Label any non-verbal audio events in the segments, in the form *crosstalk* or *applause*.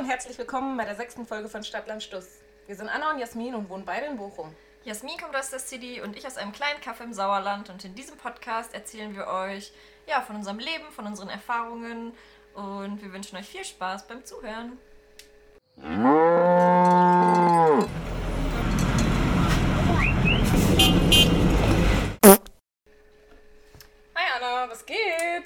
und herzlich willkommen bei der sechsten Folge von Stadtland Stuss. Wir sind Anna und Jasmin und wohnen beide in Bochum. Jasmin kommt aus der City und ich aus einem kleinen Kaffee im Sauerland und in diesem Podcast erzählen wir euch ja, von unserem Leben, von unseren Erfahrungen und wir wünschen euch viel Spaß beim Zuhören. Hi Anna, was geht?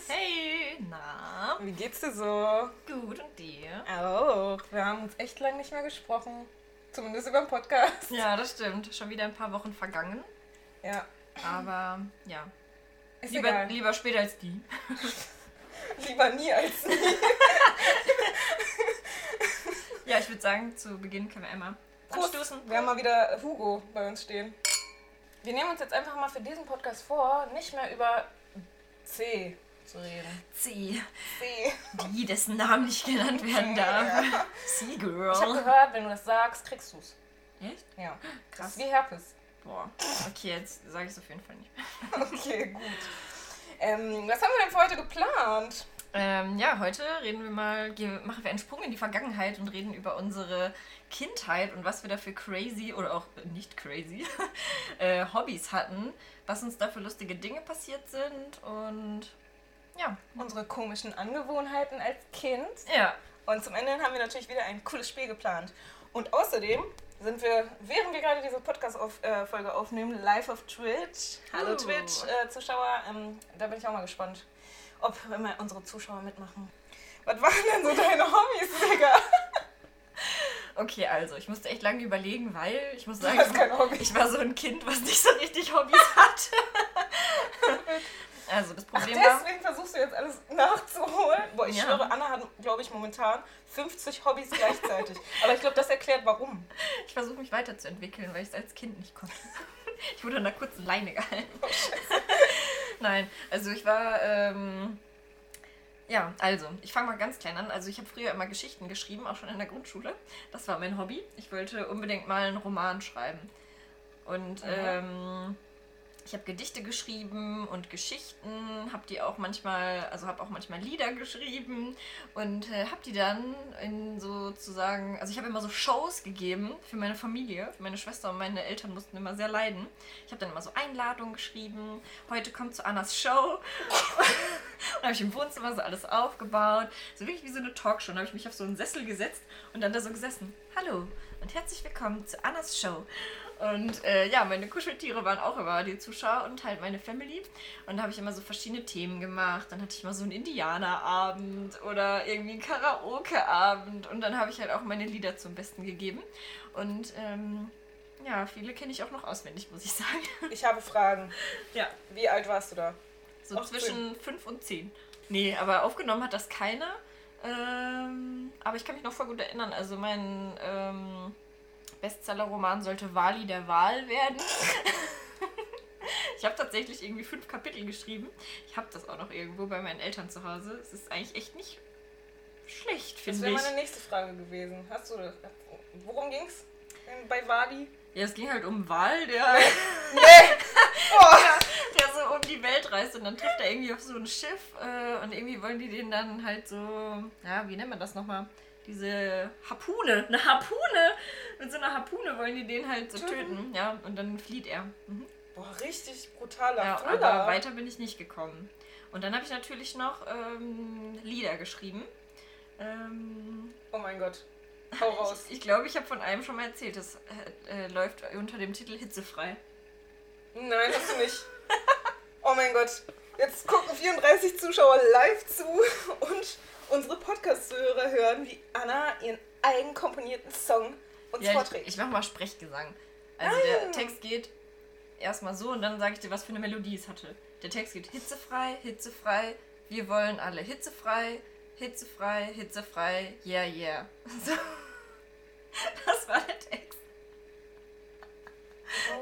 Hey, na, Wie geht's dir so? gut und dir? Auch. Wir haben uns echt lange nicht mehr gesprochen. Zumindest über den Podcast. Ja, das stimmt. Schon wieder ein paar Wochen vergangen, Ja. aber ja, Ist lieber, egal. lieber später als die. *laughs* Lieber nie als nie. *laughs* Ja, ich würde sagen, zu Beginn können wir einmal Prost. anstoßen. Wir haben mal wieder Hugo bei uns stehen. Wir nehmen uns jetzt einfach mal für diesen Podcast vor, nicht mehr über C zu reden. C, C. die, dessen Namen nicht genannt werden darf. Ich habe C-Girl. gehört, wenn du das sagst, kriegst du's. Echt? Ja. Das Krass. ist wie Herpes. Boah, okay, jetzt sage ich es auf jeden Fall nicht mehr. Okay, gut. Ähm, was haben wir denn für heute geplant? Ähm, ja, heute reden wir mal, machen wir einen Sprung in die Vergangenheit und reden über unsere Kindheit und was wir da für crazy oder auch nicht crazy *laughs* äh, Hobbys hatten, was uns da für lustige Dinge passiert sind und ja. Unsere komischen Angewohnheiten als Kind. Ja, Und zum Ende haben wir natürlich wieder ein cooles Spiel geplant. Und außerdem sind wir, während wir gerade diese Podcast-Folge aufnehmen, live auf Twitch. Hallo Uh. Twitch-Zuschauer. ähm, da bin ich auch mal gespannt, ob immer unsere Zuschauer mitmachen. Was waren denn so deine Hobbys, Digga? *laughs* okay, also ich musste echt lange überlegen, weil ich muss sagen, ich war so ein Kind, was nicht so richtig Hobbys *laughs* hatte. *laughs* also das Ach, Problem war, deswegen versuchst du jetzt alles nachzuholen? Boah, ich Ja. schwöre, Anna hat, glaube ich, momentan 50 Hobbys gleichzeitig. *laughs* Aber ich glaube, das erklärt, warum. ich versuche mich weiterzuentwickeln, weil ich es als Kind nicht konnte. *laughs* Ich wurde an einer kurzen Leine gehalten. Oh. *laughs* Nein, also ich war, ähm, ja, also ich fange mal ganz klein an. Also ich habe früher immer Geschichten geschrieben, auch schon in der Grundschule. Das war mein Hobby. Ich wollte unbedingt mal einen Roman schreiben. Und ähm, ich habe Gedichte geschrieben und Geschichten, habe die auch manchmal, also habe auch manchmal Lieder geschrieben und äh, habe die dann in sozusagen, also ich habe immer so Shows gegeben für meine Familie, für meine Schwester und meine Eltern mussten immer sehr leiden. Ich habe dann immer so Einladungen geschrieben, heute kommt zu Annas Show. *laughs* und habe ich im Wohnzimmer so alles aufgebaut, so wirklich wie so eine Talkshow. Dann habe ich mich auf so einen Sessel gesetzt und dann da so gesessen. Hallo und herzlich willkommen zu Annas Show. Und äh, ja, meine Kuscheltiere waren auch immer die Zuschauer und halt meine Family. Und da habe ich immer so verschiedene Themen gemacht. Dann hatte ich mal so einen Indianerabend oder irgendwie einen Karaoke-Abend. Und dann habe ich halt auch meine Lieder zum Besten gegeben. Und ähm, ja, viele kenne ich auch noch auswendig, muss ich sagen. *laughs* Ich habe Fragen. Ja, Wie alt warst du da? so Ach, zwischen 5 und 10. Nee, aber aufgenommen hat das keiner. Ähm, aber ich kann mich noch voll gut erinnern. Also mein ähm, Bestseller-Roman sollte Wali der Wahl werden. *laughs* ich habe tatsächlich irgendwie fünf Kapitel geschrieben. Ich habe das auch noch irgendwo bei meinen Eltern zu Hause. Es ist eigentlich echt nicht schlecht, Das finde wäre ich. meine nächste Frage gewesen. Hast du das? Worum ging's Ähm, bei Wadi? Ja, es ging halt um Wal, der, Boah. *laughs* *laughs* der so um die Welt reist und dann trifft er irgendwie auf so ein Schiff äh, und irgendwie wollen die den dann halt so, ja, wie nennt man das nochmal? Diese Harpune, eine Harpune! Mit so einer Harpune wollen die den halt so Töten. töten, ja, und dann flieht er. Mhm. Boah, richtig brutaler Ja, Thriller. aber weiter bin ich nicht gekommen. Und dann habe ich natürlich noch ähm, Lieder geschrieben. Ähm, Oh mein Gott. Hau *laughs* raus. ich glaube, ich habe von einem schon mal erzählt. Das äh, äh, läuft unter dem Titel Hitzefrei. Nein, hast du nicht. Oh mein Gott. Jetzt gucken 34 Zuschauer live zu *laughs* und unsere Podcast-Zuhörer hören, wie Anna ihren eigenkomponierten Song uns Ja, ich, vorträgt. ich mache mal Sprechgesang. Also Ah. der Text geht erstmal so und dann sage ich dir, was für eine Melodie es hatte. Der Text geht hitzefrei, hitzefrei, wir wollen alle hitzefrei, hitzefrei, hitzefrei, yeah, yeah. *laughs* So. Das war der Text.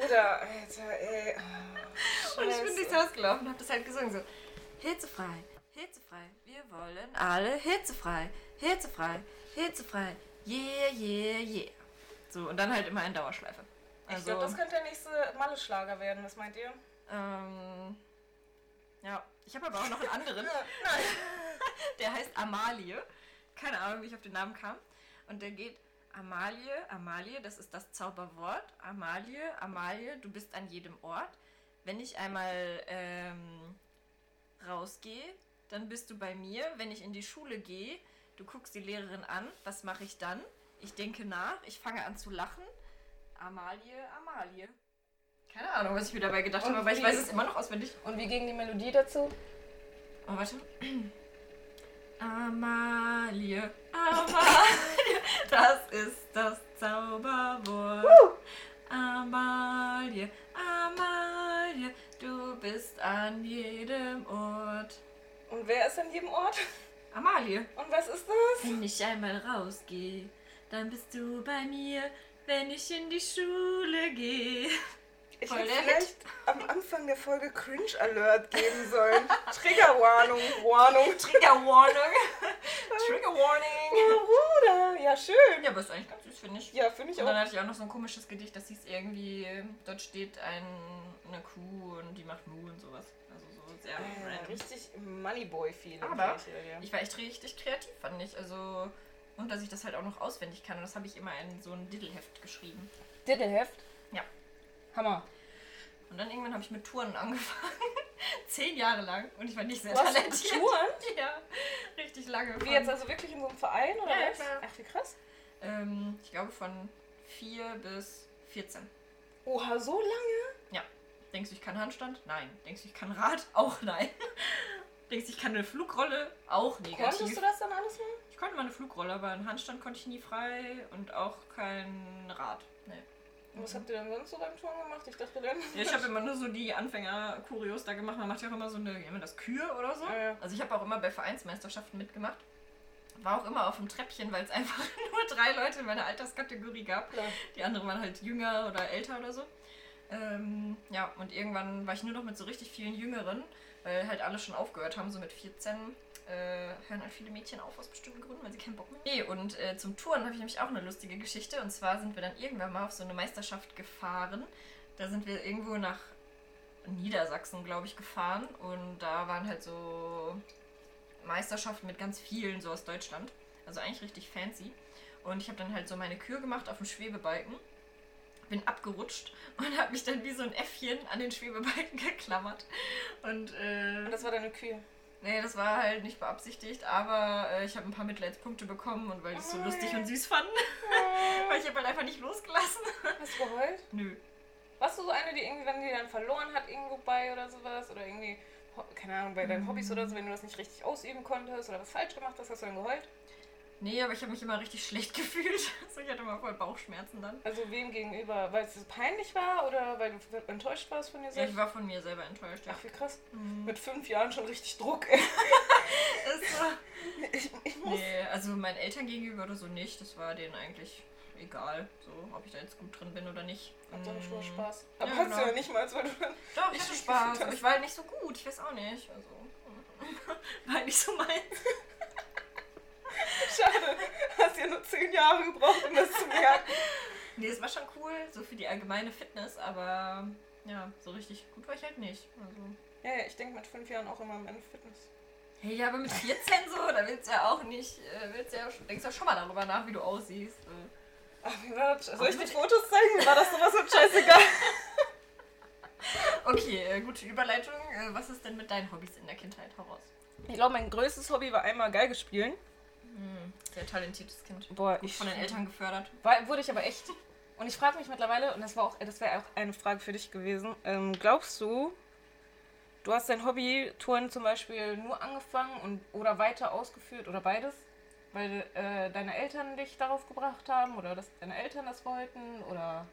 Bruder, Alter, ey. Oh, Und ich bin Scheiße. durchs Haus gelaufen und habe das halt gesungen. So, hitzefrei, hitzefrei, wir wollen alle hitzefrei, hitzefrei, hitzefrei, yeah, yeah, yeah. So, und dann halt immer in Dauerschleife. Ich Also, glaube, das könnte der nächste Malle-Schlager werden. Was meint ihr? ähm, ja, ich habe aber auch noch einen anderen. *laughs* Nein. *laughs* Der heißt Amalie. Keine Ahnung, wie ich auf den Namen kam. und der geht Amalie, Amalie, das ist das Zauberwort. Amalie, Amalie, du bist an jedem Ort. Wenn ich einmal ähm, rausgehe, dann bist du bei mir. Wenn ich in die Schule gehe, du guckst die Lehrerin an. Was mache ich dann? Ich denke nach, ich fange an zu lachen. Amalie, Amalie. Keine Ahnung, was ich mir dabei gedacht habe, aber ich weiß es immer noch auswendig. Und wie ging die Melodie dazu? Oh, warte. *clears throat* Amalie, Amalie, *laughs* das ist das Zauberwort. Amalie, Amalie, du bist an jedem Ort. Und wer ist an jedem Ort? Amalie. Und was ist das? Wenn ich einmal rausgehe, dann bist du bei mir, wenn ich in die Schule gehe. Ich Voll hätte vielleicht am Anfang der Folge Cringe Alert geben sollen. *laughs* Triggerwarnung, Warnung. *laughs* Trigger Warning. Trigger Warning. Bruder, ja schön. Ja, aber ist eigentlich ganz süß, finde ich. Ja, finde ich Und dann auch. hatte ich auch noch so ein komisches Gedicht, das hieß irgendwie, dort steht ein, eine Kuh und die macht Mu und sowas. Sehr Äh, random. richtig Moneyboy-Feeling. Aber ich war echt richtig kreativ, fand ich. Also, und dass ich das halt auch noch auswendig kann. Und das habe ich immer in so ein Diddleheft geschrieben. Diddleheft? Ja. Hammer. Und dann irgendwann habe ich mit Touren *laughs* angefangen. Zehn Jahre lang. Und ich war nicht sehr hast talentiert. Touren? *laughs* Ja, richtig lange. Wie jetzt also wirklich in so einem Verein oder Ja, was? Ach, wie krass. ähm, ich glaube von 4 bis 14. Oha, so lange? Denkst du, ich kann Handstand? Nein. Denkst du, ich kann Rad? Auch nein. *laughs* Denkst du, ich kann eine Flugrolle? Auch negativ. Konntest du das dann alles machen? Ich konnte mal eine Flugrolle, aber einen Handstand konnte ich nie frei und auch kein Rad. Nee. Was habt ihr denn sonst so beim Touren gemacht? Ich dachte dann. Ja, ich habe *laughs* immer nur so die Anfänger-Kurios da gemacht. Man macht ja auch immer so eine, man das, Kühe oder so. Ja, ja. Also ich habe auch immer bei Vereinsmeisterschaften mitgemacht. War auch immer auf dem Treppchen, weil es *laughs* einfach nur drei Leute in meiner Alterskategorie gab. Klar. Die anderen waren halt jünger oder älter oder so. Ähm, ja, und irgendwann war ich nur noch mit so richtig vielen Jüngeren, weil halt alle schon aufgehört haben, so mit 14. Äh, hören halt viele Mädchen auf aus bestimmten Gründen, weil sie keinen Bock mehr haben. Nee, und äh, zum Touren habe ich nämlich auch eine lustige Geschichte. Und zwar sind wir dann irgendwann mal auf so eine Meisterschaft gefahren. Da sind wir irgendwo nach Niedersachsen, glaube ich, gefahren. Und da waren halt so Meisterschaften mit ganz vielen so aus Deutschland. Also eigentlich richtig fancy. Und ich habe dann halt so meine Kür gemacht auf dem Schwebebalken. Bin abgerutscht und habe mich dann wie so ein Äffchen an den Schwebebalken geklammert. Und äh, Und das war deine Kühe. nee, das war halt nicht beabsichtigt, aber äh, ich habe ein paar Mitleidspunkte bekommen und weil ich es so Oh lustig und süß fand, *laughs* weil ich habe halt einfach nicht losgelassen. Hast du geheult? Nö. Warst du so eine, die irgendwie, wenn die dann verloren hat, irgendwo bei oder sowas? Oder irgendwie, keine Ahnung, bei deinen Hobbys oder so, wenn du das nicht richtig ausüben konntest oder was falsch gemacht hast, hast du dann geheult? Nee, aber ich habe mich immer richtig schlecht *laughs* gefühlt. Also ich hatte immer voll Bauchschmerzen dann. Also wem gegenüber? Weil es peinlich war oder weil du enttäuscht warst von dir Ja, selbst? ich war von mir selber enttäuscht, ja. Ach, wie krass. Mhm. Mit fünf Jahren schon richtig Druck. *laughs* Ich, ich muss. Nee, also meinen Eltern gegenüber oder so nicht. Das war denen eigentlich egal, so ob ich da jetzt gut drin bin oder nicht. Hab dann schon. Spaß. Aber Ja, hast genau. du ja nicht mal, weil du. Doch, ich hatte Spaß, aber ich war halt nicht so gut. Ich weiß auch nicht. Also, *laughs* war halt nicht so meins. *laughs* Schade. Hast ja nur zehn Jahre gebraucht, um das zu merken. Nee, es war schon cool, so für die allgemeine Fitness, aber ja, so richtig gut war ich halt nicht. Also. Ja, ja, ich denke mit fünf Jahren auch immer am Ende Fitness. Hey, ja, aber mit 14 so, da willst du ja auch nicht, äh, willst ja, denkst ja schon mal darüber nach, wie du aussiehst. Ach, wie war das? Soll ich die Fotos zeigen? War das sowas von scheißegal. *laughs* Okay, äh, gute Überleitung. Äh, was ist denn mit deinen Hobbys in der Kindheit heraus? Ich glaube, mein größtes Hobby war einmal Geige spielen. Sehr talentiertes Kind. Boah, Gut von den Eltern gefördert. War, wurde ich aber echt. Und ich frage mich mittlerweile, und das war auch, das wäre auch eine Frage für dich gewesen. Ähm, glaubst du, du hast dein Hobby Touren zum Beispiel nur angefangen und oder weiter ausgeführt oder beides, weil äh, deine Eltern dich darauf gebracht haben oder dass deine Eltern das wollten oder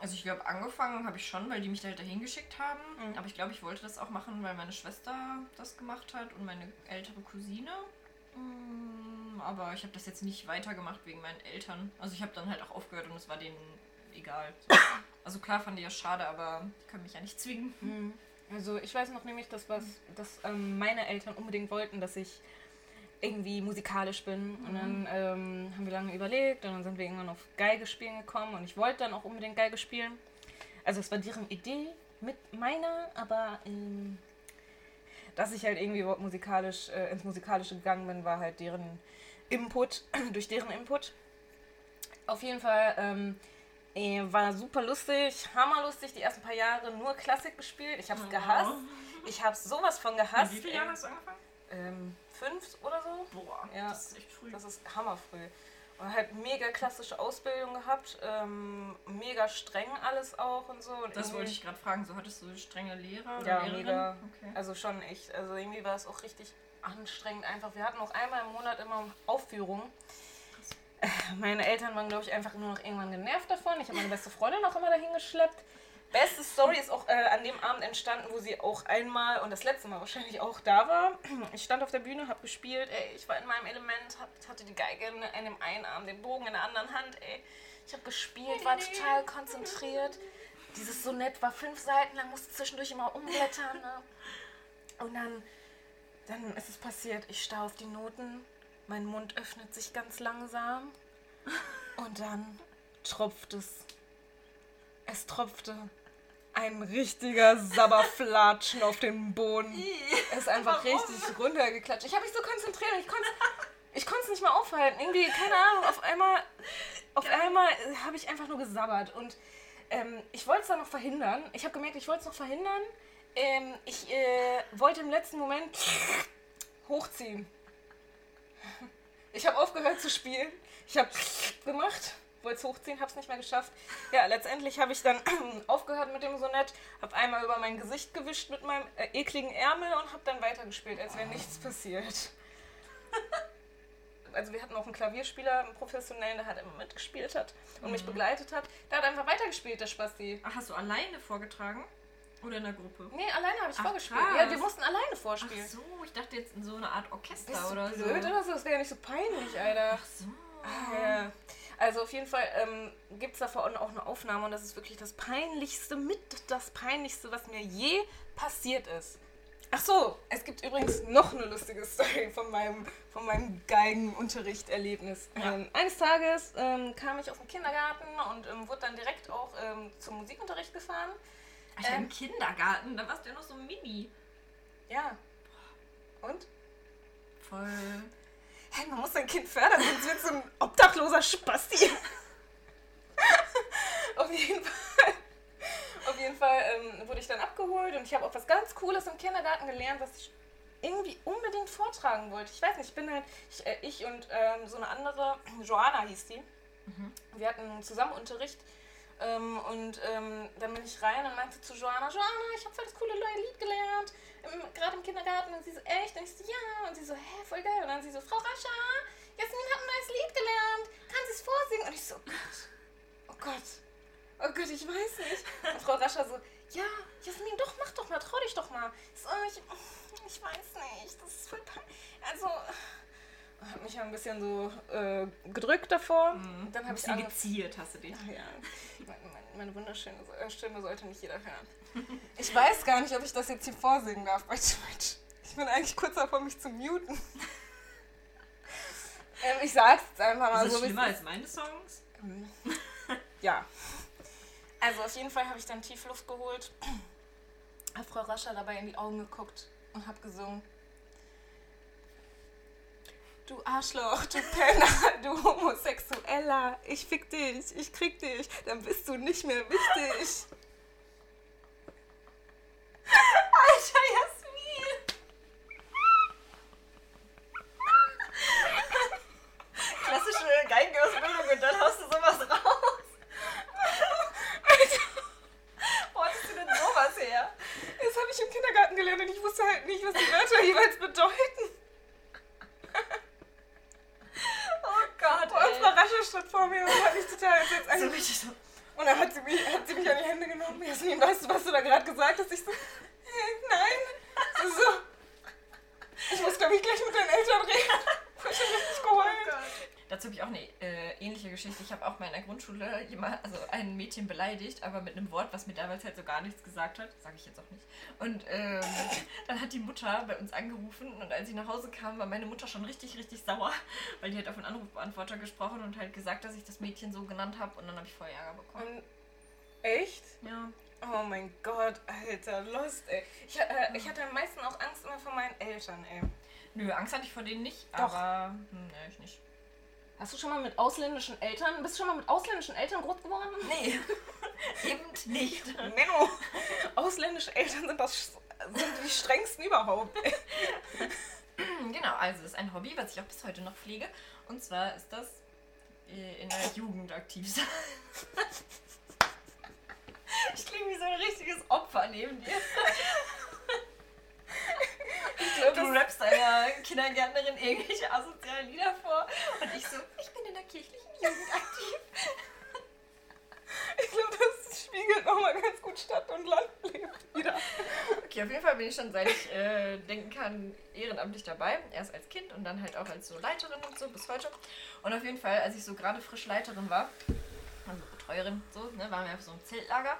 Also ich glaube, angefangen habe ich schon, weil die mich da halt dahin geschickt haben. Mhm. Aber ich glaube, ich wollte das auch machen, weil meine Schwester das gemacht hat und meine ältere Cousine. Aber ich habe das jetzt nicht weitergemacht wegen meinen Eltern. Also ich habe dann halt auch aufgehört und es war denen egal. Also klar fand ich das schade, aber die können mich ja nicht zwingen. Also ich weiß noch nämlich, dass was, dass ähm, meine Eltern unbedingt wollten, dass ich irgendwie musikalisch bin. Und dann ähm, haben wir lange überlegt und dann sind wir irgendwann auf Geige spielen gekommen und ich wollte dann auch unbedingt Geige spielen. Also es war deren Idee mit meiner, aber ähm, dass ich halt irgendwie überhaupt musikalisch äh, ins Musikalische gegangen bin, war halt deren Input, *clears throat* durch deren Input. Auf jeden Fall ähm, äh, war super lustig, hammerlustig, die ersten paar Jahre nur Klassik gespielt. Ich habe es gehasst. Ich habe sowas von gehasst. Wie viele Jahre hast du angefangen? Ähm, fünf oder so. Boah, Ja. das ist echt früh. Das ist hammerfrüh. Und halt mega klassische Ausbildung gehabt, ähm, mega streng alles auch und so. Und Das wollte ich gerade fragen. So hattest du strenge Lehrer oder Ja, Lehrerin? mega. Okay. Also schon echt. Also irgendwie war es auch richtig anstrengend einfach. Wir hatten auch einmal im Monat immer Aufführungen. Meine Eltern waren, glaube ich, einfach nur noch irgendwann genervt davon. Ich habe meine beste Freundin auch immer dahin geschleppt. Beste Story ist auch äh, an dem Abend entstanden, wo sie auch einmal und das letzte Mal wahrscheinlich auch da war. Ich stand auf der Bühne, habe gespielt, ey, ich war in meinem Element, hab, hatte die Geige in, in dem einen Arm, den Bogen in der anderen Hand, ey. Ich habe gespielt, war total konzentriert. Dieses Sonett war fünf Seiten lang, musste zwischendurch immer umblättern. Ne? Und dann, dann ist es passiert, ich starr auf die Noten, mein Mund öffnet sich ganz langsam *laughs* und dann tropft es. Es tropfte ein richtiger Sabberflatschen auf den Boden. Es ist einfach Warum? richtig runtergeklatscht. Ich habe mich so konzentriert, ich konnte *laughs* ich konnte es nicht mehr aufhalten. Irgendwie, keine Ahnung, auf einmal, auf einmal habe ich einfach nur gesabbert. Und ähm, ich wollte es dann noch verhindern. Ich habe gemerkt, ich wollte es noch verhindern. Ähm, ich äh, wollte im letzten Moment hochziehen. Ich habe aufgehört zu spielen. Ich habe gemacht, wollte es hochziehen, habe es nicht mehr geschafft. Ja, letztendlich habe ich dann *clears throat* aufgehört mit dem Sonett, habe einmal über mein Gesicht gewischt mit meinem äh, ekligen Ärmel und habe dann weitergespielt, als wäre nichts passiert. *laughs* Also wir hatten auch einen Klavierspieler, einen professionellen, der halt immer mitgespielt hat und mich begleitet hat. Der hat einfach weitergespielt, der Spasti. Ach, hast du alleine vorgetragen? Oder in der Gruppe? Nee, alleine habe ich Ach, vorgespielt. krass. Ja, wir mussten alleine Ach vorspielen. so, ich dachte jetzt in so eine Art Orchester Bist du oder blöd so. oder so? Das wäre ja nicht so peinlich, Alter. Ach so. Ja. Also auf jeden Fall ähm, gibt es davon auch eine Aufnahme und das ist wirklich das Peinlichste, mit das Peinlichste, was mir je passiert ist. Ach so, es gibt übrigens noch eine lustige *laughs* Story von meinem, von meinem Geigenunterrichterlebnis. Ja. Ähm, eines Tages ähm, kam ich aus dem Kindergarten und ähm, wurde dann direkt auch ähm, zum Musikunterricht gefahren. Alter, Ähm. im Kindergarten, da warst du ja noch so mini. Ja. Und? Voll. Hey, man muss sein Kind fördern, sonst wird so ein obdachloser Spasti. *laughs* auf jeden Fall, auf jeden Fall ähm, wurde ich dann abgeholt und ich habe auch was ganz Cooles im Kindergarten gelernt, was ich irgendwie unbedingt vortragen wollte. Ich weiß nicht, ich bin halt, ich, äh, ich und ähm, so eine andere, Joanna hieß die, wir hatten zusammen Unterricht ähm, und ähm, dann bin ich rein und meinte zu Joanna, Joanna, ich habe voll das coole neue Lied gelernt, gerade im Kindergarten. Und sie so, echt? Und ich so, ja. Und sie so, hä, voll geil. Und dann sie so, Frau Rascha, Jasmin hat ein neues Lied gelernt. Kann sie es vorsingen? Und ich so, oh Gott, oh Gott, oh Gott, ich weiß nicht. Und Frau Rascha so, ja, Jasmin, doch, mach doch mal, trau dich doch mal. Ich so, ich, ich weiß nicht, das ist voll peinlich. Also, hat mich ja ein bisschen so äh, gedrückt davor. Und dann habe ich bisschen ange- geziert hast du dich. Ach ja, meine, meine, meine wunderschöne äh, Stimme sollte nicht jeder hören. *laughs* Ich weiß gar nicht, ob ich das jetzt hier vorsingen darf bei Twitch. Ich bin eigentlich kurz davor, mich zu muten. *laughs* ähm, ich sag's jetzt einfach mal Ist das so. schlimmer als meine Songs? Ja. Also auf jeden Fall habe ich dann tief Luft geholt, habe Frau Rascher dabei in die Augen geguckt und habe gesungen. Du Arschloch, du Penner, *laughs* du Homosexueller, ich fick dich, ich krieg dich, dann bist du nicht mehr wichtig. *laughs* Alter Jasmin! Klassische Geigenausbildung und dann haust du sowas raus. Wo hattest du denn sowas her? Das habe ich im Kindergarten gelernt und ich wusste halt nicht, was die Wörter jeweils bedeuten. Oh Gott, Und Frau Rascher stand vor mir und hat mich total entsetzt So angeguckt. richtig so. Und dann hat sie, mich, hat sie mich an die Hände genommen. Jasmin, weißt du, was du da gerade gesagt hast? Ich so, äh, nein. Sie so, ich muss, glaube ich, gleich mit deinen Eltern reden. Ich hab richtig geheult. Dazu habe ich auch eine äh, ähnliche Geschichte. Ich habe auch mal in der Grundschule jemand, also ein Mädchen beleidigt, aber mit einem Wort, was mir damals halt so gar nichts gesagt hat. Sage ich jetzt auch nicht. Und ähm, *laughs* dann hat die Mutter bei uns angerufen und als ich nach Hause kam, war meine Mutter schon richtig, richtig sauer, *laughs* weil die hat auf einen Anrufbeantworter gesprochen und halt gesagt, dass ich das Mädchen so genannt habe und dann habe ich voll Ärger bekommen. Und echt? Ja. Oh mein Gott, Alter, lost, ey. Ich, äh, ich hatte am meisten auch Angst immer vor meinen Eltern, ey. Nö, Angst hatte ich vor denen nicht, Doch. aber hm, nee, ich nicht. Hast du schon mal mit ausländischen Eltern, bist du schon mal mit ausländischen Eltern groß geworden? Nee, *laughs* eben nicht. Menno, ausländische Eltern sind, das, sind die strengsten überhaupt. *laughs* Genau, also das ist ein Hobby, was ich auch bis heute noch pflege. Und zwar ist das äh, in der Jugend aktiv sein. *laughs* Ich klinge wie so ein richtiges Opfer neben dir. Glaube, Du rappst einer Kindergärtnerin irgendwelche asozialen Lieder vor und ich so, ich bin in der kirchlichen Jugend aktiv. ich glaub, das spiegelt nochmal ganz gut Stadt und Landleben wieder. Okay, auf jeden Fall bin ich schon, seit ich äh, denken kann, ehrenamtlich dabei. Erst als Kind und dann halt auch als so Leiterin und so bis heute. Und auf jeden Fall, als ich so gerade frisch Leiterin war, also Betreuerin, so, ne, waren wir auf so einem Zeltlager.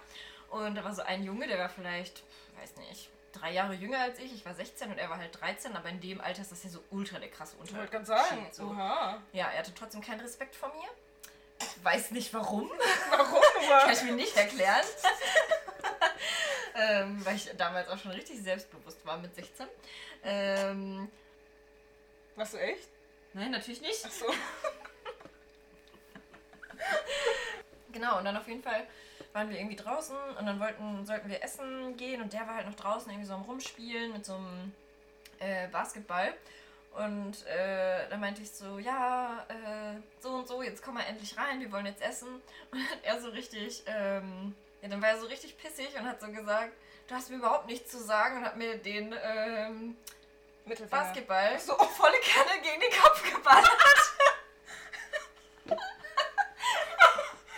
Und da war so ein Junge, der war vielleicht, weiß nicht, drei Jahre jünger als ich. Ich war 16 und er war halt 13, aber in dem Alter ist das ja so ultra der krasse Ich Unterschied. wollte gerade sagen, So. oha. Ja, er hatte trotzdem keinen Respekt vor mir. Ich weiß nicht warum. Warum *laughs* Kann ich mir nicht erklären. *laughs* ähm, weil ich damals auch schon richtig selbstbewusst war mit 16. Ähm, Warst du echt? nein, natürlich nicht. Achso. *laughs* Genau, und dann auf jeden Fall waren wir irgendwie draußen und dann wollten, sollten wir essen gehen und der war halt noch draußen irgendwie so am Rumspielen mit so einem äh, Basketball. Und äh, da meinte ich so, ja, äh, so und so, jetzt komm mal endlich rein, wir wollen jetzt essen. *laughs* Und dann hat er so richtig, ähm, ja, dann war er so richtig pissig und hat so gesagt, du hast mir überhaupt nichts zu sagen und hat mir den ähm. Basketball So. *laughs* volle Kanne gegen den Kopf geballert. *laughs*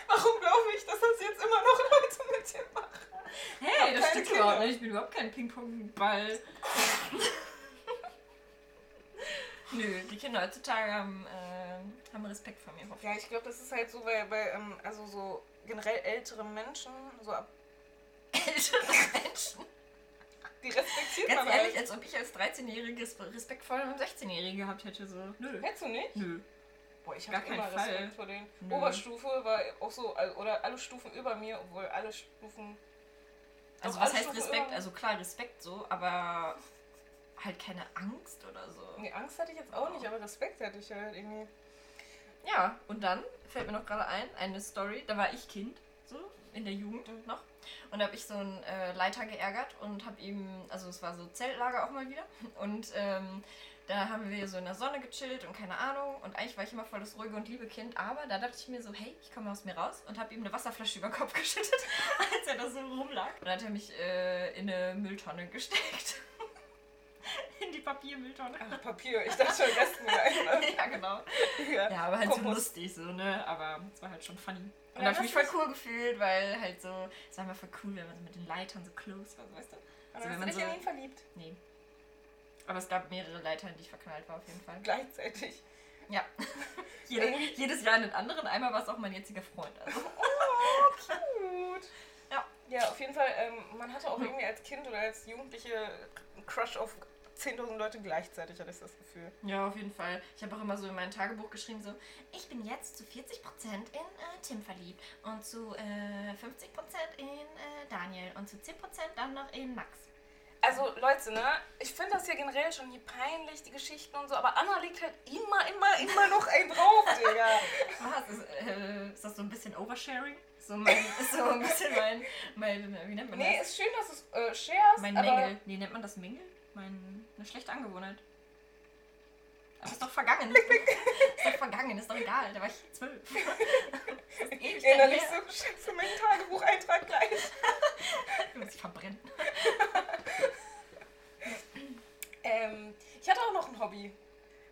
Warum glaube ich, dass das jetzt immer noch Leute mit dir machen? Hey, das keine stimmt Kinder. Überhaupt nicht. Ich bin überhaupt kein Ping-Pong-Ball. *laughs* Nö, die Kinder heutzutage haben, äh, haben Respekt vor mir. Ja, ich glaube, das ist halt so, weil, weil ähm, also so generell ältere Menschen, so ab. *laughs* Ältere Menschen. die respektiert Ganz man ehrlich, halt. als ob ich als 13-Jähriges Respekt vor einem 16-Jährigen gehabt hätte. So. Nö. Hättest du nicht? Nö. Boah, ich habe immer Fall. Respekt vor denen. Nö. Oberstufe war auch so, al- oder alle Stufen über mir, obwohl alle Stufen. Also Doch, was heißt Respekt? Also klar, Respekt so, aber halt keine Angst oder so. Nee, Angst hatte ich jetzt auch nicht, aber Respekt hatte ich halt irgendwie. Ja, und dann fällt mir noch gerade ein, eine Story, da war ich Kind, so in der Jugend Mhm. noch. Und da habe ich so einen äh, Leiter geärgert und habe ihm, also es war so Zeltlager auch mal wieder. Und ähm, da haben wir so in der Sonne gechillt und keine Ahnung. Und eigentlich war ich immer voll das ruhige und liebe Kind. Aber da dachte ich mir so, hey, ich komme aus mir raus und habe ihm eine Wasserflasche über den Kopf *laughs* geschüttet, als er da so rumlag. Und dann hat er mich äh, in eine Mülltonne gesteckt. *laughs* in die Papiermülltonne. Ach, Papier, ich dachte schon Restmüll *laughs* ja, genau. Ja, Ja, aber halt so Kompost. lustig so, ne? Aber es war halt schon funny. Und Ja, da habe ich mich voll cool gefühlt, weil halt so, es war immer voll cool, wenn man so mit den Leitern so close war, so, weißt du? Also dann wenn hast du man dich so, in ihn verliebt. nee. Aber es gab mehrere Leiter, in die ich verknallt war auf jeden Fall. Gleichzeitig. Ja. *laughs* Jede, *laughs* jedes Jahr einen anderen. Einmal war es auch mein jetziger Freund. Also. *laughs* Oh, cute. Ja. Ja, auf jeden Fall, ähm, man hatte auch irgendwie als Kind oder als Jugendliche einen Crush auf 10.000 Leute gleichzeitig, hatte ich das Gefühl. Ja, auf jeden Fall. Ich habe auch immer so in mein Tagebuch geschrieben, so, ich bin jetzt zu 40% in äh, Tim verliebt und zu äh, 50% in äh, Daniel und zu 10% dann noch in Max. Also Leute, ne, ich finde das ja generell schon hier peinlich, die Geschichten und so, aber Anna legt halt immer, immer, immer noch einen drauf, Digga. *laughs* Was? Ist, äh, ist das so ein bisschen Oversharing? So mein, ist *laughs* so ein bisschen mein, mein wie nennt man Nee, das? ist schön, dass du es äh, sharest, Mein aber Mängel. Nee, nennt man das Mängel? Mein, eine schlechte Angewohnheit. Aber ist doch vergangen. ist doch vergangen, ist doch egal. Da war ich zwölf. *laughs* Ewig innerlich her. so, scheiße, mein Tagebucheintrag gleich. Ich muss verbrennen. Ähm, ich hatte auch noch ein Hobby.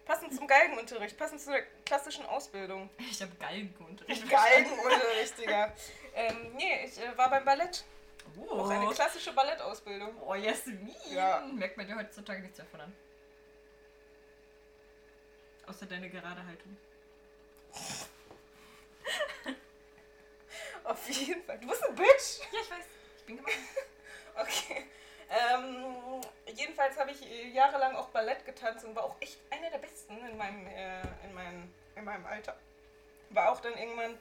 Passend zum Geigenunterricht, passend zur klassischen Ausbildung. Ich habe Galgenunterricht. *laughs* Geigenunterricht, Digga. Ähm, nee, ich äh, war beim Ballett. Oh. Auch eine klassische Ballettausbildung. Oh, Jasmin. Ja. Merkt man dir heutzutage nichts mehr von an. Außer deine gerade Haltung. *laughs* Auf jeden Fall. Du bist ein Bitch. Ja, ich weiß. Ich bin gemein. *laughs* Okay. Ähm, jedenfalls habe ich äh, jahrelang auch Ballett getanzt und war auch echt einer der Besten in meinem, äh, in meinem, in meinem Alter. War auch dann irgendwann,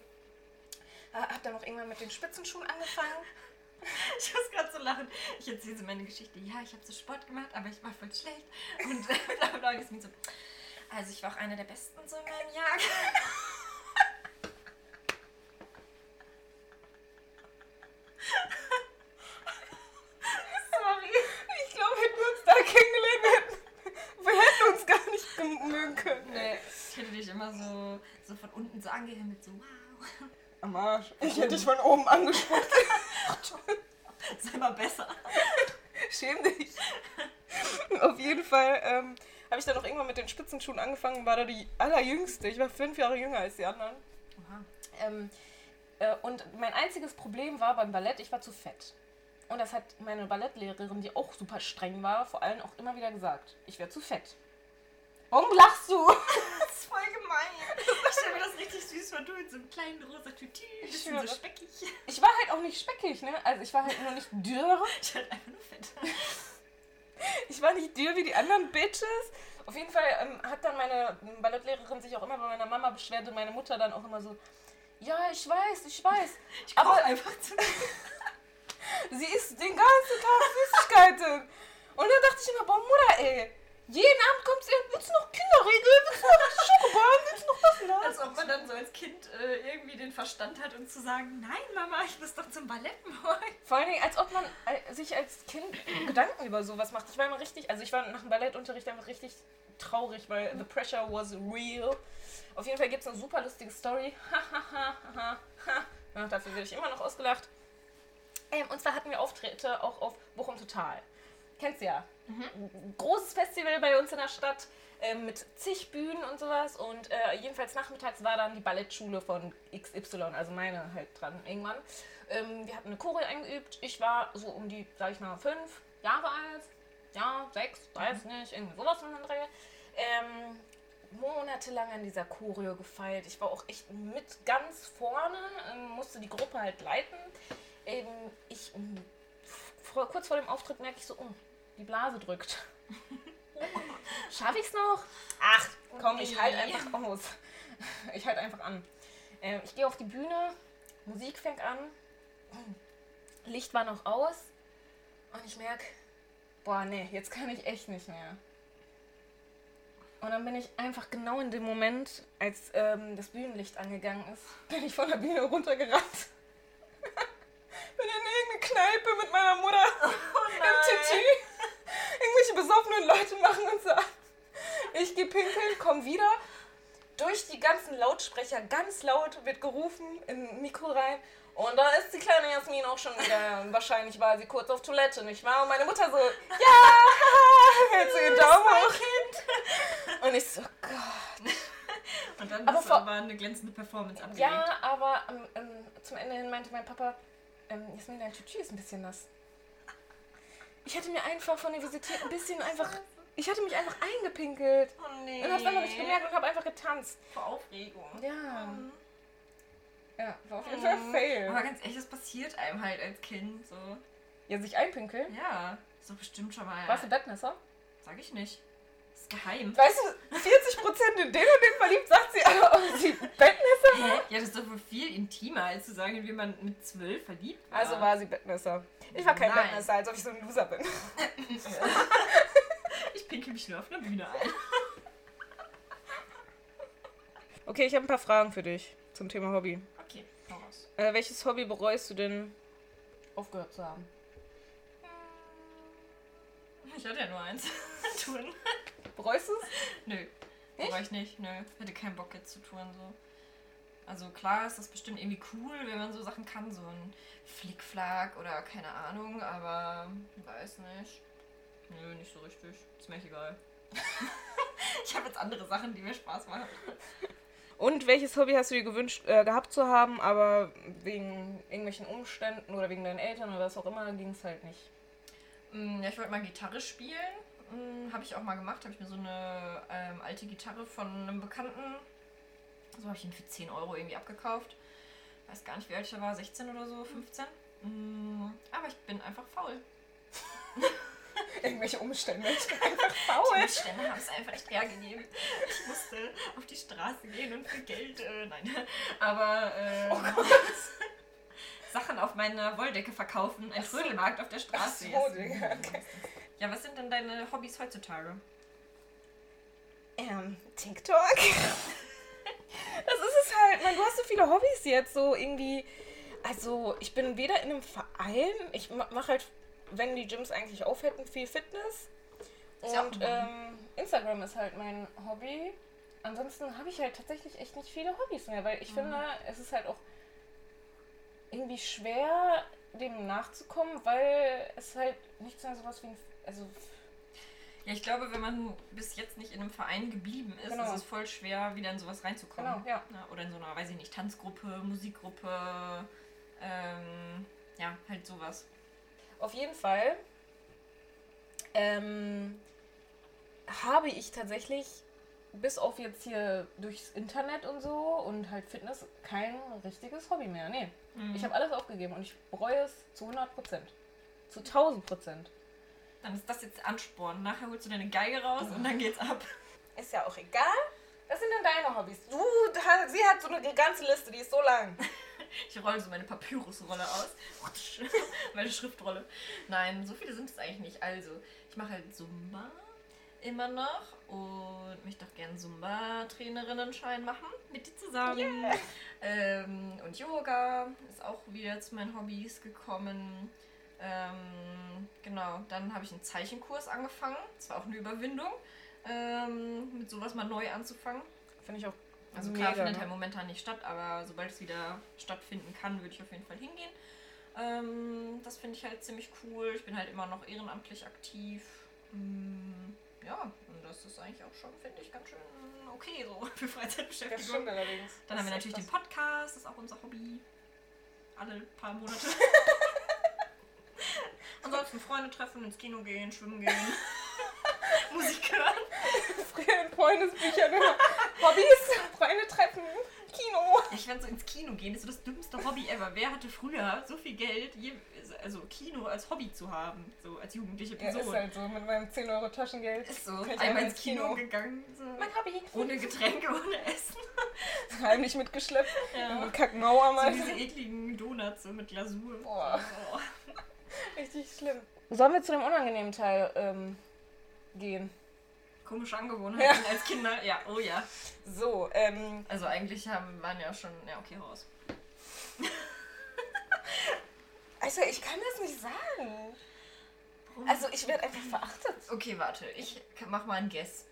äh, hab dann auch irgendwann mit den Spitzenschuhen angefangen. *laughs* Ich muss gerade so lachen. Ich erzähle so meine Geschichte. Ja, ich habe so Sport gemacht, aber ich war voll schlecht. Und äh, bla bla bla. so. Also ich war auch einer der Besten so in meinem Jahr. *laughs* Sorry. Ich glaube, hätten wir uns da kennengelernt, hätten, wir hätten uns gar nicht gem- mögen können. Nee, ich hätte dich immer so, so von unten so angehimmelt, so wow. Am Arsch. Ich hätte dich von oben angespuckt. *laughs* Sei mal besser. Schäm dich. Auf jeden Fall ähm, habe ich dann noch irgendwann mit den Spitzenschuhen angefangen, war da die allerjüngste. Ich war fünf Jahre jünger als die anderen. Ähm, äh, und mein einziges Problem war beim Ballett, ich war zu fett. Und das hat meine Ballettlehrerin, die auch super streng war, vor allem auch immer wieder gesagt. Ich wäre zu fett. Warum lachst du? Voll gemein. Ich stelle mir das richtig süß vor, du in so einem kleinen rosa Tütü, Ich schwöre. so speckig. Ich war halt auch nicht speckig, ne? Also ich war halt nur nicht dürr. Ich halt einfach nur fett. Ich war nicht dürr wie die anderen Bitches. Auf jeden Fall ähm, hat dann meine Ballettlehrerin sich auch immer bei meiner Mama beschwert und meine Mutter dann auch immer so, ja, ich weiß, ich weiß. Ich Aber einfach zu *laughs* sie isst den ganzen Tag Süßigkeiten. Und dann dachte ich immer, boah, Mutter, ey. Jeden Abend kommt sie, willst du noch Kinderriegel, willst du noch Schokobahn, willst du noch und das? Als ob man dann so als Kind äh, irgendwie den Verstand hat, um zu sagen, nein Mama, ich muss doch zum Ballett morgen. Vor allen Dingen, als ob man äh, sich als Kind Gedanken über sowas macht. Ich war immer richtig, also ich war nach dem Ballettunterricht einfach richtig traurig, weil the pressure was real. Auf jeden Fall gibt es eine super lustige Story. ja, dafür werde ich immer noch ausgelacht. Ähm, und zwar hatten wir Auftritte auch auf Bochum Total. Kennst du ja. Ein Großes Festival bei uns in der Stadt ähm, mit zig Bühnen und sowas. Und äh, jedenfalls nachmittags war dann die Ballettschule von XY, also meine halt dran irgendwann. Ähm, wir hatten eine Choreo eingeübt. Ich war so um die, sag ich mal, fünf Jahre alt. Ja, sechs, weiß nicht, irgendwie sowas in der Dreh. Ähm, monatelang an dieser Choreo gefeilt. Ich war auch echt mit ganz vorne, ähm, musste die Gruppe halt leiten. Ähm, ich, vor, kurz vor dem Auftritt merke ich so, oh, die Blase drückt. *laughs* Schaffe ich's noch? Ach, komm, ich halte Nee. einfach aus. Ich halte einfach an. Ähm, ich gehe auf die Bühne, Musik fängt an, Licht war noch aus und ich merke, boah, nee, jetzt kann ich echt nicht mehr. Und dann bin ich einfach genau in dem Moment, als ähm, das Bühnenlicht angegangen ist, *laughs* bin ich von der Bühne runtergerannt. *laughs* bin in irgendeine Kneipe mit meiner Mutter im Tütü. Irgendwelche besoffenen Leute machen uns so ab. Ich gehe pinkeln, komm wieder. Durch die ganzen Lautsprecher, ganz laut wird gerufen in ein Mikro rein. Und da ist die kleine Jasmin auch schon wieder. Wahrscheinlich war sie kurz auf Toilette, nicht wahr? Und meine Mutter so, ja, *laughs* hält so ihren Daumen hoch. *laughs* Und ich so, Gott. *laughs* Und dann Aber vor- aber eine glänzende Performance abgelegt. Ja, aber ähm, zum Ende hin meinte mein Papa, ähm, Jasmin, dein Tütü ist ein bisschen nass. Ich hatte mir einfach von der Visitierten ein bisschen einfach, ich hatte mich einfach eingepinkelt. Oh nee. Und hab's einfach nicht gemerkt und habe einfach getanzt. Vor Aufregung. Ja. Ja, war auf jeden Fall ein Aber Fail. ganz ehrlich, das passiert einem halt als Kind so. Ja, sich einpinkeln? Ja, ist doch bestimmt schon mal. Warst du Bettnässer? Sag ich nicht. ist geheim. Weißt du, 40% in den und den verliebt, sagt sie, aber sie Bettnässer war? Ja, das ist doch wohl viel intimer, als zu sagen, wie man mit zwölf verliebt war. Also war sie Bettnässer. Ich war kein Nein. Bettnässer, als ob ich so ein Loser bin. *laughs* *laughs* Ich pinkel mich nur auf einer Bühne ein. *laughs* Okay, ich habe ein paar Fragen für dich zum Thema Hobby. Okay, hau raus. Äh, welches Hobby bereust du denn aufgehört zu haben? Ich hatte ja nur eins. *laughs* Touren. Bereust du es? Nö. Nicht? Aber ich nicht. Nö. Hätte keinen Bock jetzt zu touren so. Also klar ist das bestimmt irgendwie cool, wenn man so Sachen kann, so ein Flickflack oder keine Ahnung, aber weiß nicht. Nö, nicht so richtig. Ist mir echt egal. *laughs* ich habe jetzt andere Sachen, die mir Spaß machen. Und welches Hobby hast du dir gewünscht, äh, gehabt zu haben, aber wegen irgendwelchen Umständen oder wegen deinen Eltern oder was auch immer ging es halt nicht? Mm, Ja, ich wollte mal Gitarre spielen. Habe ich auch mal gemacht. Habe ich mir so eine ähm, alte Gitarre von einem Bekannten, so habe ich ihn für 10 Euro irgendwie abgekauft. Weiß gar nicht, wie alt ich da war, 16 oder so, 15. Mm, Aber ich bin einfach faul. *laughs* Irgendwelche Umstände. Ich bin einfach Die faul. Umstände haben es einfach nicht hergegeben. Ich musste auf die Straße gehen und für Geld, äh, nein. Aber, äh, Oh Gott. *laughs* Sachen auf meiner Wolldecke verkaufen. Ein so. Trödelmarkt auf der Ach Straße. so, Digga, okay. Ja, was sind denn deine Hobbys heutzutage? Ähm, TikTok? das ist es halt. Man, du hast so viele Hobbys jetzt, so irgendwie. Also, ich bin weder in einem Verein, ich mache halt, wenn die Gyms eigentlich aufhätten, viel Fitness. Und ähm, Instagram ist halt mein Hobby. Ansonsten habe ich halt tatsächlich echt nicht viele Hobbys mehr, weil ich Mhm. finde, es ist halt auch irgendwie schwer, dem nachzukommen, weil es halt nichts mehr sowas wie ein. Also, Ja, ich glaube, wenn man bis jetzt nicht in einem Verein geblieben ist, Genau. ist es voll schwer, wieder in sowas reinzukommen. genau, ja. Ja, oder in so einer, weiß ich nicht, Tanzgruppe, Musikgruppe, ähm, ja, halt sowas. Auf jeden Fall ähm, habe ich tatsächlich bis auf jetzt hier durchs Internet und so und halt Fitness kein richtiges Hobby mehr. Nee, Mhm. ich habe alles aufgegeben und ich bereue es zu 100 Prozent. Zu 1000 Prozent. Dann ist das jetzt Ansporn. Nachher holst du deine Geige raus und dann geht's ab. Ist ja auch egal. Was sind denn deine Hobbys? Du, sie hat so eine ganze Liste, die ist so lang. *laughs* Ich rolle so meine Papyrusrolle aus. *laughs* meine Schriftrolle. Nein, so viele sind es eigentlich nicht. Also, ich mache halt Zumba immer noch und möchte auch gerne Zumba-Trainerinnen-Schein machen mit dir zusammen. Ähm, und Yoga ist auch wieder zu meinen Hobbys gekommen. Ähm, genau, dann habe ich einen Zeichenkurs angefangen. Das war auch eine Überwindung, ähm, mit sowas mal neu anzufangen. Finde ich auch. Also klar Mega, findet ne? halt momentan nicht statt, aber sobald es wieder stattfinden kann, würde ich auf jeden Fall hingehen. Ähm, das finde ich halt ziemlich cool. Ich bin halt immer noch ehrenamtlich aktiv. Mm, ja, und das ist eigentlich auch schon, finde ich, ganz schön okay so *laughs* für Das Freizeitbeschäftigung. stimmt allerdings. Dann haben wir Das natürlich den Podcast, das ist auch unser Hobby. Alle paar Monate. *laughs* Ansonsten Freunde treffen, ins Kino gehen, schwimmen gehen, *laughs* Musik hören. Früher in Freundesbüchern immer Hobbys, Freunde treffen, Kino. Ich fand so ins Kino gehen ist so das dümmste Hobby ever. Wer hatte früher so viel Geld, also Kino als Hobby zu haben, so als jugendliche Ja, Person? ist halt so mit meinem 10 Euro Taschengeld. Ist so. Einmal ins Kino, Kino. gegangen, so. Mein Hobby. ohne Getränke, ohne Essen. *laughs* Heimlich mitgeschleppt. Ja. Und Kackmauer So mal. diese ekligen Donuts so mit Glasur. Boah. Oh. *laughs* Richtig schlimm. Sollen wir zu dem unangenehmen Teil ähm, gehen? Komische Angewohnheiten als Kinder. Ja, oh ja. So, ähm, Also eigentlich haben, waren ja schon, ja okay, raus. *laughs* also ich kann das nicht sagen. Also ich werde einfach verachtet. Okay, warte, ich mach mal einen Guess.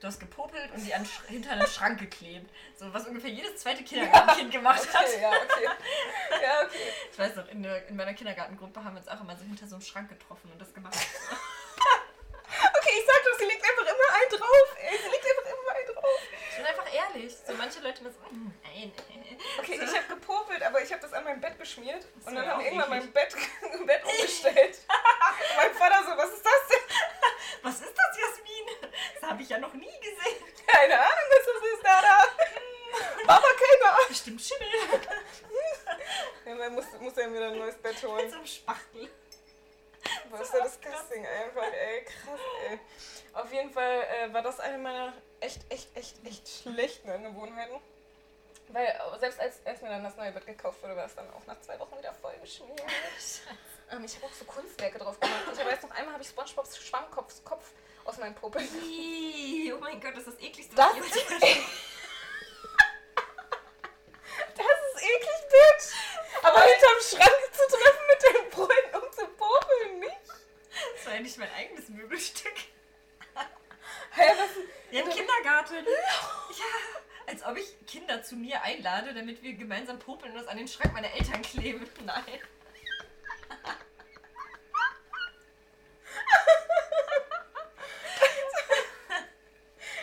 Du hast gepopelt und die an hinter einen Schrank geklebt. So, was ungefähr jedes zweite Kindergartenkind gemacht hat. Okay, ja, okay. Ja, okay. Ich weiß noch, in, der, in meiner Kindergartengruppe haben wir uns auch immer so hinter so einem Schrank getroffen und das gemacht. *laughs* Okay, ich sag doch, sie legt drauf. Ey, sie legt einfach immer einen drauf. Ich bin einfach ehrlich. So manche Leute immer so, "Mm, nein. Okay, so. ich habe gepopelt, aber ich habe das an mein Bett geschmiert. Und dann haben irgendwann mein Bett, Bett umgestellt. Und mein Vater so, was ist das denn? *laughs* Was ist das, Jasmin? Das habe ich ja noch nie gesehen. Keine Ahnung, was das ist, Dada. *laughs* Mama, keine Ahnung. Bestimmt Schimmel. *laughs* Ja, man muss, muss ja wieder ein neues Bett Mit holen. so einem Spachtel. Was ist ja disgusting einfach, ey. Krass, ey. Auf jeden Fall äh, war das eine meiner echt, echt, echt, echt schlechten Angewohnheiten. Weil äh, selbst als, als mir dann das neue Bett gekauft wurde, war es dann auch nach zwei Wochen wieder voll geschmiert. *laughs* Ähm, ich habe auch so Kunstwerke drauf gemacht. Ich weiß noch einmal habe ich Spongebobs Schwammkopf Kopf aus meinem Popel. Oh mein Gott, das ist das ekligste, Das was ich ist, jemals das ist eklig, Bitch. Aber hinterm Schrank zu treffen mit den Freunden, um zu popeln, nicht? Das war ja nicht mein eigenes Möbelstück. Hä, was? Ja, im Kindergarten. Ja, als ob ich Kinder zu mir einlade, damit wir gemeinsam popeln und das an den Schrank meiner Eltern kleben. *laughs* Nein.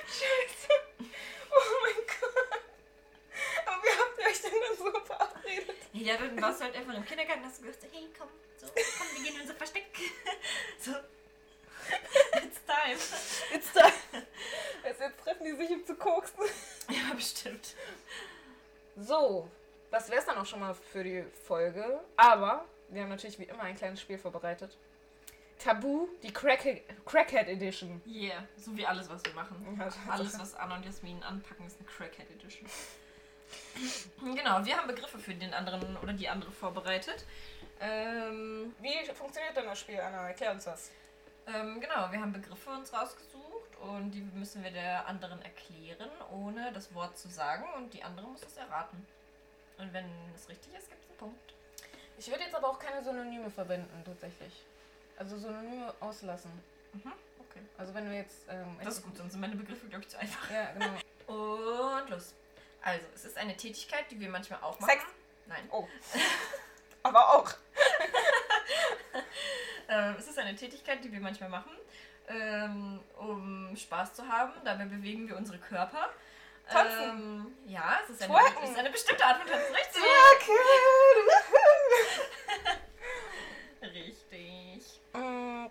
Scheiße. Oh mein Gott. Aber wie habt ihr euch denn dann so verabredet? Ja, dann warst du halt einfach im Kindergarten und hast du gesagt, hey, komm, wir gehen in unser Versteck. So, it's time. Jetzt da. Also jetzt treffen die sich, um zu koksen. Ja, bestimmt. So, das wäre es dann auch schon mal für die Folge. Aber wir haben natürlich wie immer ein kleines Spiel vorbereitet. Tabu, die Crackhead, Crackhead Edition. Yeah, so wie alles, was wir machen. Ja, Alles, was Anna und Jasmin anpacken, ist eine Crackhead Edition. Genau, wir haben Begriffe für den anderen oder die andere vorbereitet. Ähm, Wie funktioniert denn das Spiel, Anna? Erklär uns das. ähm, genau, wir haben Begriffe uns rausgesucht und die müssen wir der anderen erklären, ohne das Wort zu sagen und die andere muss es erraten. Und wenn es richtig ist, gibt es einen Punkt. Ich würde jetzt aber auch keine Synonyme verwenden, tatsächlich. Also Synonyme auslassen. Mhm, okay. Also wenn wir jetzt... Ähm, Das ist gut, sonst sind meine Begriffe, glaube ich, zu einfach. Ja, genau. *laughs* Und los. Also, es ist eine Tätigkeit, die wir manchmal auch machen. Sex. Nein. Oh. *laughs* aber auch. *laughs* Ähm, es ist eine Tätigkeit, die wir manchmal machen, ähm, um Spaß zu haben. Dabei bewegen wir unsere Körper. Tanzen. Ähm, ja, es ist eine, Twerken. es ist eine bestimmte Art von Tanzen. Richtig. *laughs* Richtig. Mm.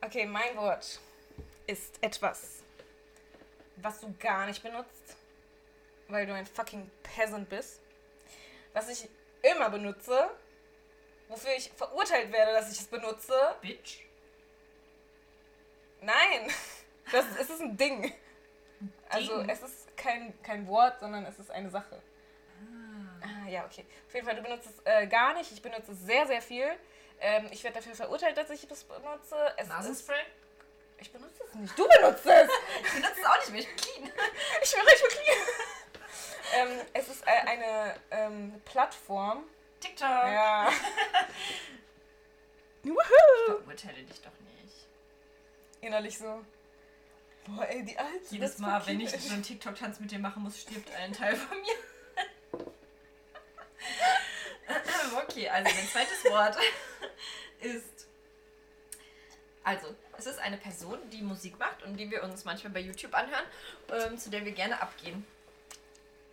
Okay, mein Wort ist etwas, was du gar nicht benutzt, weil du ein fucking Peasant bist. Was ich immer benutze, wofür ich verurteilt werde, dass ich es benutze. Bitch. Nein, *laughs* das, es ist ein Ding. Also Ding? es ist kein, kein Wort, sondern es ist eine Sache. Ah, ja, okay. Auf jeden Fall, du benutzt es äh, gar nicht. Ich benutze es sehr, sehr viel. Ähm, ich werde dafür verurteilt, dass ich es benutze. Es ist, Nasenspray? ich benutze es nicht. Du benutzt es! *laughs* Ich benutze es auch nicht mehr, ich bin clean. Ich bin richtig clean. *laughs* ähm, es ist äh, eine ähm, Plattform. TikTok. Ja. *laughs* Ich Woohoo! verurteile dich doch nicht. Innerlich so. Boah, ey, die Alte. Jedes das Mal, wenn ich so einen TikTok-Tanz mit dir machen muss, stirbt ein Teil von mir. *laughs* okay, also mein zweites Wort *laughs* ist. Also, es ist eine Person, die Musik macht und die wir uns manchmal bei YouTube anhören, ähm, zu der wir gerne abgehen.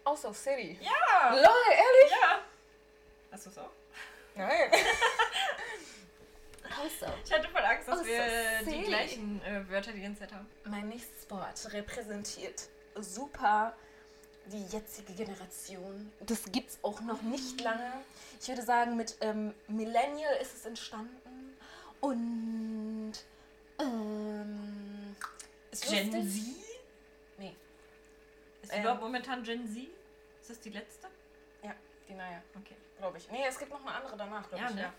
Also City. Ja! Lol, ehrlich? Ja! Hast du es auch? Nein. *laughs* also. Ich hatte voll Angst, dass Oh, wir die gleichen äh, Wörter die ganze Zeit haben. Mein nächstes Wort repräsentiert super die jetzige Generation. Das gibt's auch noch nicht lange. Ich würde sagen, mit ähm, Millennial ist es entstanden. Und ähm, ist Gen lustig. Z? Nee, Ist Ähm. überhaupt momentan Gen Z? Ist das die letzte? ja, die neue, Okay. glaube ich. Nee, es gibt noch eine andere danach, glaube Ja, ich. ne? Ja.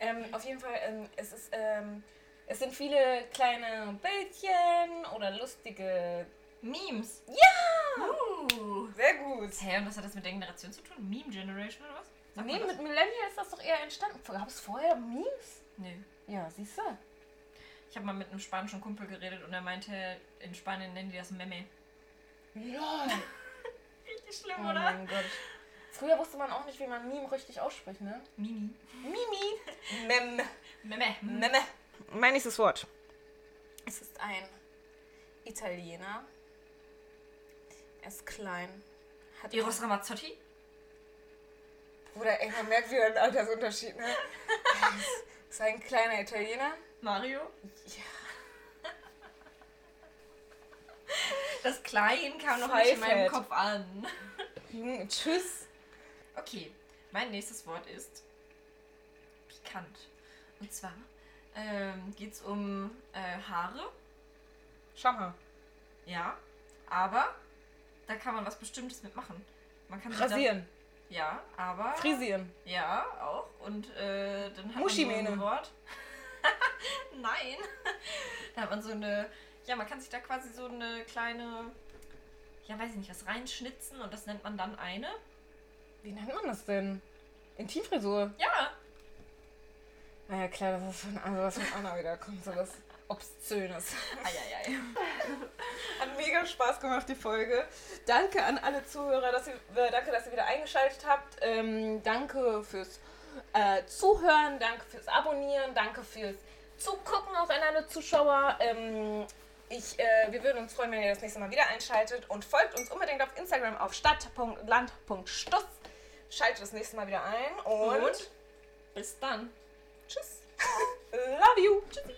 Ähm, auf jeden Fall, ähm, es ist ähm, es sind viele kleine Bildchen oder lustige. Memes. Ja! Uh. Sehr gut. Hä, und was hat das mit der Generation zu tun? Meme Generation oder was? Sag Nee, mit Millennial ist das doch eher entstanden. Gab es vorher Memes? Nö. Ja, siehst du? Ich habe mal mit einem spanischen Kumpel geredet und er meinte, in Spanien nennen die das Meme. Lol. *laughs* Richtig schlimm, Oh mein Gott. Früher wusste man auch nicht, wie man Meme richtig ausspricht, ne? Mimi. Mimi. *laughs* Mem. Meme. Meme. Mein nächstes Wort. Es ist ein Italiener. Er ist klein. Hat Eros Ramazzotti? Oder ey, man merkt wieder einen Altersunterschied, ne? Ist- ist ein kleiner Italiener. Mario? Ja. Das Klein kam noch nicht in meinem. Kopf an. Junge, tschüss. Okay, mein nächstes Wort ist pikant. Und zwar ähm, geht es um äh, Haare. Schamhaar. Ja, aber da kann man was Bestimmtes mitmachen. Man kann Rasieren. Da, ja, aber. Frisieren. Ja, auch. Und äh, dann hat man so ein Wort. *laughs* Nein. da hat man so eine. Ja, man kann sich da quasi so eine kleine. Ja, weiß ich nicht, was reinschnitzen und das nennt man dann eine. Wie nennt man das denn? Intimfrisur. Ja. Naja, klar, das ist von, also was von Anna wieder kommt, so was Obszönes. Eieiei. *laughs* Hat mega Spaß gemacht, die Folge. Danke an alle Zuhörer, dass ihr, äh, danke, dass ihr wieder eingeschaltet habt. Ähm, danke fürs äh, Zuhören, danke fürs Abonnieren, danke fürs Zugucken, auch an alle Zuschauer. Ähm, ich, äh, wir würden uns freuen, wenn ihr das nächste Mal wieder einschaltet und folgt uns unbedingt auf Instagram auf stadt.land.stuss. Schaltet das nächste Mal wieder ein und, Und bis dann. tschüss. *laughs* Love you. Tschüssi.